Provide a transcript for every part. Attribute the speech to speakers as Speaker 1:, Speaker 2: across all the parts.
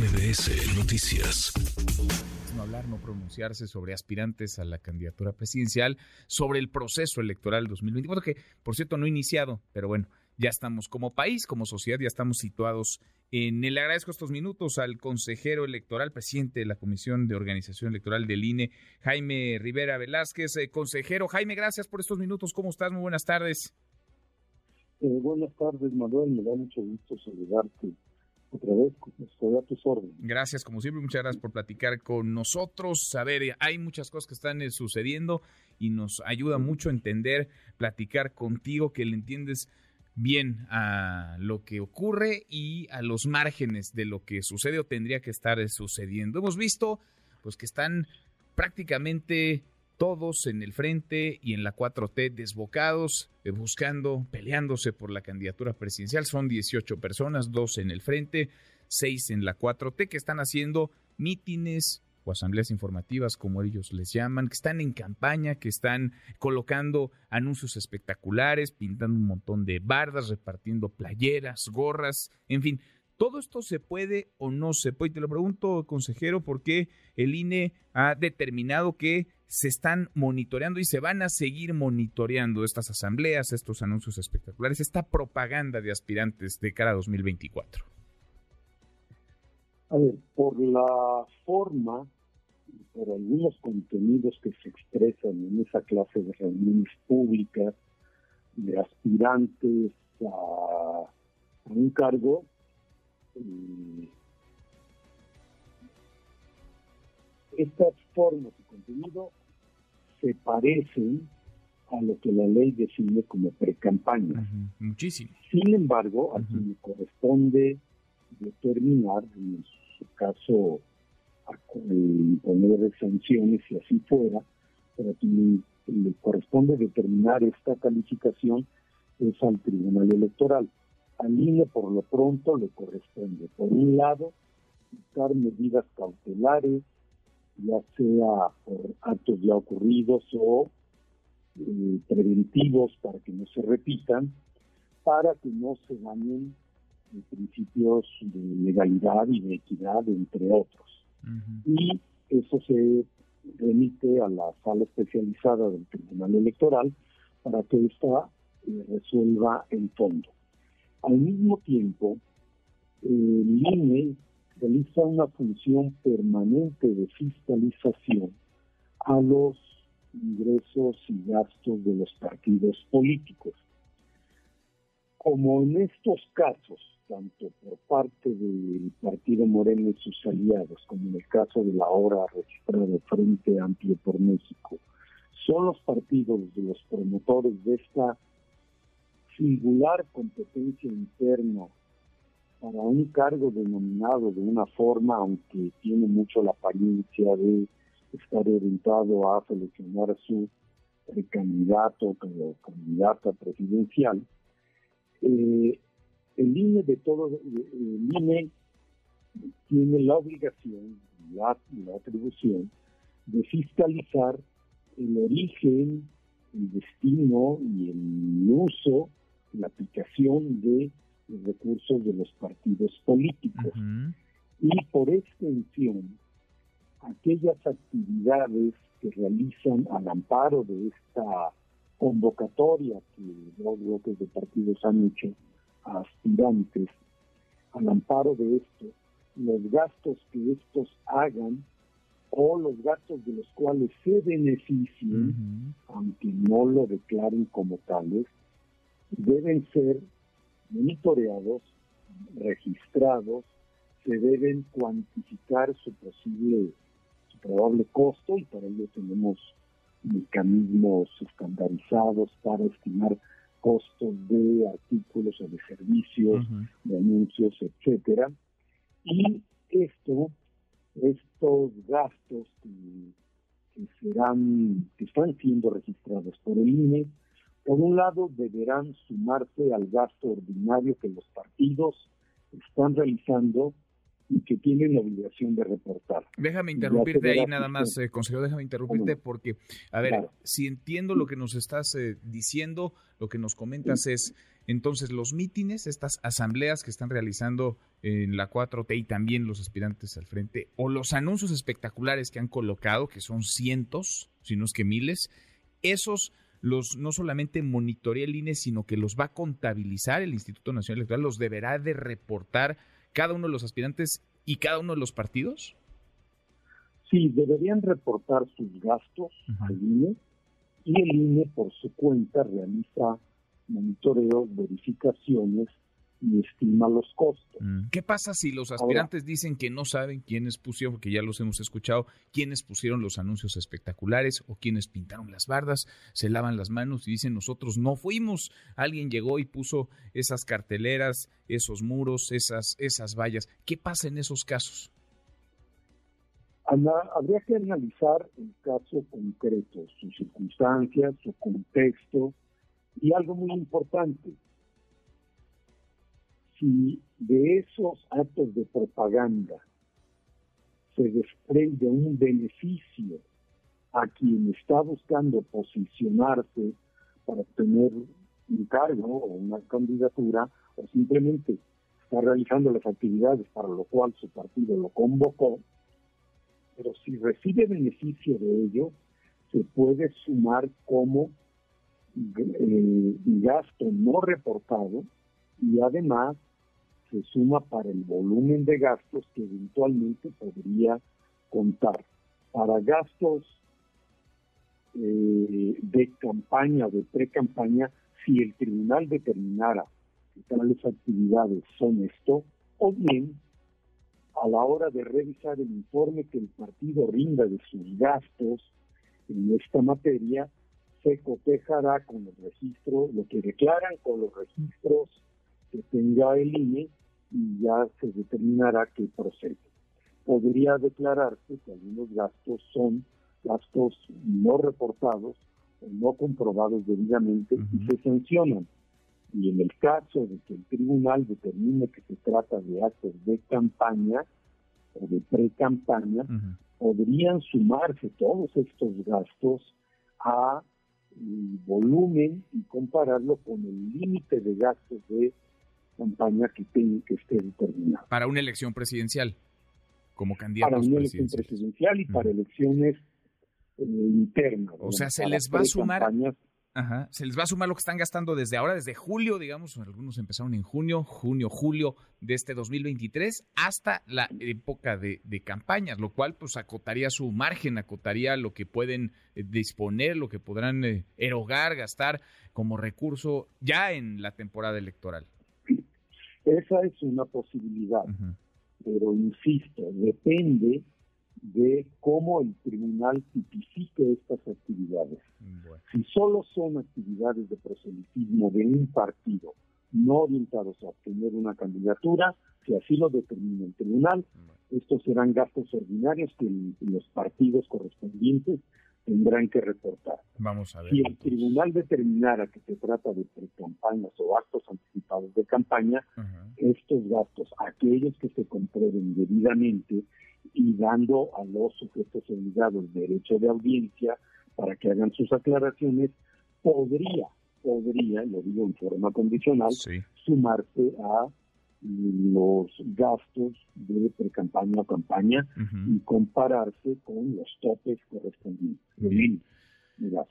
Speaker 1: MBS Noticias.
Speaker 2: No hablar, no pronunciarse sobre aspirantes a la candidatura presidencial, sobre el proceso electoral 2024, que por cierto no ha iniciado, pero bueno, ya estamos como país, como sociedad, ya estamos situados en él. Le agradezco estos minutos al consejero electoral, presidente de la Comisión de Organización Electoral del INE, Jaime Rivera Velázquez. Eh, consejero, Jaime, gracias por estos minutos. ¿Cómo estás? Muy buenas tardes.
Speaker 3: Eh, buenas tardes, Manuel. Me da mucho gusto saludarte otra vez, estoy a tus órdenes.
Speaker 2: Gracias, como siempre, muchas gracias por platicar con nosotros. A ver, hay muchas cosas que están eh, sucediendo y nos ayuda mucho a entender, platicar contigo, que le entiendes bien a lo que ocurre y a los márgenes de lo que sucede o tendría que estar eh, sucediendo. Hemos visto pues que están prácticamente todos en el frente y en la 4T desbocados, eh, buscando, peleándose por la candidatura presidencial. Son 18 personas, dos en el frente, seis en la 4T, que están haciendo mítines o asambleas informativas, como ellos les llaman, que están en campaña, que están colocando anuncios espectaculares, pintando un montón de bardas, repartiendo playeras, gorras, en fin, ¿Todo esto se puede o no se puede? Y te lo pregunto, consejero, porque el INE ha determinado que se están monitoreando y se van a seguir monitoreando estas asambleas, estos anuncios espectaculares, esta propaganda de aspirantes de cara a 2024.
Speaker 3: A ver, por la forma, por algunos contenidos que se expresan en esa clase de reuniones públicas de aspirantes a un cargo, estas formas de contenido se parecen a lo que la ley define como pre-campaña.
Speaker 2: Muchísimo.
Speaker 3: Sin embargo, a quien le corresponde determinar, en su caso, imponer sanciones si así fuera, pero a quien le corresponde determinar esta calificación es al Tribunal Electoral. Al INE por lo pronto le corresponde, por un lado, buscar medidas cautelares, ya sea por actos ya ocurridos o eh, preventivos para que no se repitan, para que no se dañen principios de legalidad y de equidad, entre otros. Y eso se remite a la sala especializada del Tribunal Electoral para que ésta eh, resuelva en fondo. Al mismo tiempo, el INE realiza una función permanente de fiscalización a los ingresos y gastos de los partidos políticos. Como en estos casos, tanto por parte del Partido Moreno y sus aliados, como en el caso de la ahora registrado Frente Amplio por México, son los partidos de los promotores de esta singular competencia interna para un cargo denominado de una forma, aunque tiene mucho la apariencia de estar orientado a seleccionar a su candidato o candidata presidencial, eh, el INE de todo, el INE tiene la obligación, la, la atribución de fiscalizar el origen, el destino y el uso la aplicación de recursos de los partidos políticos. Y por extensión, aquellas actividades que realizan al amparo de esta convocatoria que los bloques de partidos han hecho a aspirantes, al amparo de esto, los gastos que estos hagan o los gastos de los cuales se beneficien, aunque no lo declaren como tales, deben ser monitoreados, registrados, se deben cuantificar su posible, su probable costo y para ello tenemos mecanismos estandarizados para estimar costos de artículos o de servicios, de anuncios, etcétera. Y esto, estos gastos que, que serán, que están siendo registrados por el INE, por un lado, deberán sumarse al gasto ordinario que los partidos están realizando y que tienen la obligación de reportar.
Speaker 2: Déjame interrumpirte ahí nada más, eh, consejero, déjame interrumpirte porque, a ver, si entiendo lo que nos estás eh, diciendo, lo que nos comentas es, entonces los mítines, estas asambleas que están realizando en la 4T y también los aspirantes al frente, o los anuncios espectaculares que han colocado, que son cientos, si no es que miles, esos los no solamente monitorea el INE, sino que los va a contabilizar el Instituto Nacional Electoral, los deberá de reportar cada uno de los aspirantes y cada uno de los partidos?
Speaker 3: Sí, deberían reportar sus gastos al INE y el INE por su cuenta realiza monitoreos, verificaciones y estima los costos.
Speaker 2: Mm. ¿Qué pasa si los aspirantes dicen que no saben quiénes pusieron, porque ya los hemos escuchado, quiénes pusieron los anuncios espectaculares o quiénes pintaron las bardas, se lavan las manos y dicen nosotros no fuimos, alguien llegó y puso esas carteleras, esos muros, esas, esas vallas. ¿Qué pasa en esos casos?
Speaker 3: habría que analizar el caso concreto, sus circunstancias, su contexto y algo muy importante, si de esos actos de propaganda se desprende un beneficio a quien está buscando posicionarse para obtener un cargo o una candidatura, o simplemente está realizando las actividades para lo cual su partido lo convocó, pero si recibe beneficio de ello, se puede sumar como eh, gasto no reportado y además se suma para el volumen de gastos que eventualmente podría contar. Para gastos eh, de campaña o de pre-campaña, si el tribunal determinara que tales actividades son esto, o bien a la hora de revisar el informe que el partido rinda de sus gastos en esta materia, se cotejará con los registros, lo que declaran con los registros que tenga el INE y ya se determinará qué procede. Podría declararse que algunos gastos son gastos no reportados o no comprobados debidamente y se sancionan. Y en el caso de que el tribunal determine que se trata de actos de campaña o de pre-campaña, podrían sumarse todos estos gastos a volumen y compararlo con el límite de gastos de campaña que, tenga, que esté determinada.
Speaker 2: Para una elección presidencial, como candidato
Speaker 3: Para una elección presidencial y para elecciones eh, internas.
Speaker 2: O sea, se les va a sumar... Ajá. Se les va a sumar lo que están gastando desde ahora, desde julio, digamos, algunos empezaron en junio, junio, julio de este 2023, hasta la época de, campañas, lo cual pues acotaría su margen, acotaría lo que pueden eh, disponer, lo que podrán eh, erogar, gastar como recurso ya en la temporada electoral.
Speaker 3: Esa es una posibilidad, pero insisto, depende de cómo el tribunal tipifique estas actividades. Si solo son actividades de proselitismo de un partido, no orientados a obtener una candidatura, si así lo determina el tribunal, estos serán gastos ordinarios que los partidos correspondientes tendrán que reportar.
Speaker 2: Vamos a ver.
Speaker 3: Si el tribunal determinara que se trata de campañas o actos anticipados de campaña, estos gastos, aquellos que se comprueben debidamente, y dando a los sujetos obligados derecho de audiencia para que hagan sus aclaraciones, podría, podría, lo digo en forma condicional, sumarse a los gastos de pre-campaña o campaña y compararse con los topes correspondientes.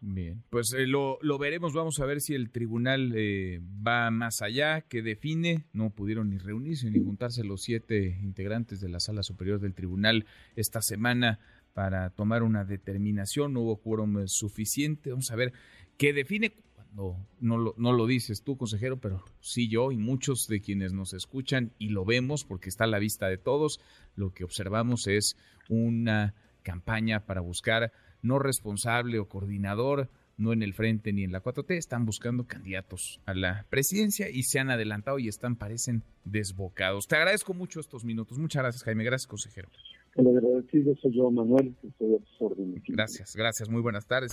Speaker 2: Bien, pues eh, lo, lo, veremos, vamos a ver si el tribunal eh, va más allá, que define, no pudieron ni reunirse ni juntarse los siete integrantes de la sala superior del tribunal esta semana para tomar una determinación, no hubo quórum suficiente, vamos a ver qué define cuando no lo, no lo dices tú, consejero, pero sí yo y muchos de quienes nos escuchan y lo vemos porque está a la vista de todos, lo que observamos es una campaña para buscar no responsable o coordinador, no en el frente ni en la 4T, están buscando candidatos a la presidencia y se han adelantado y están, parecen desbocados. Te agradezco mucho estos minutos. Muchas gracias, Jaime. Gracias, consejero.
Speaker 3: El agradecido soy yo, Manuel, estoy a tus órdenes.
Speaker 2: Gracias, gracias. Muy buenas tardes.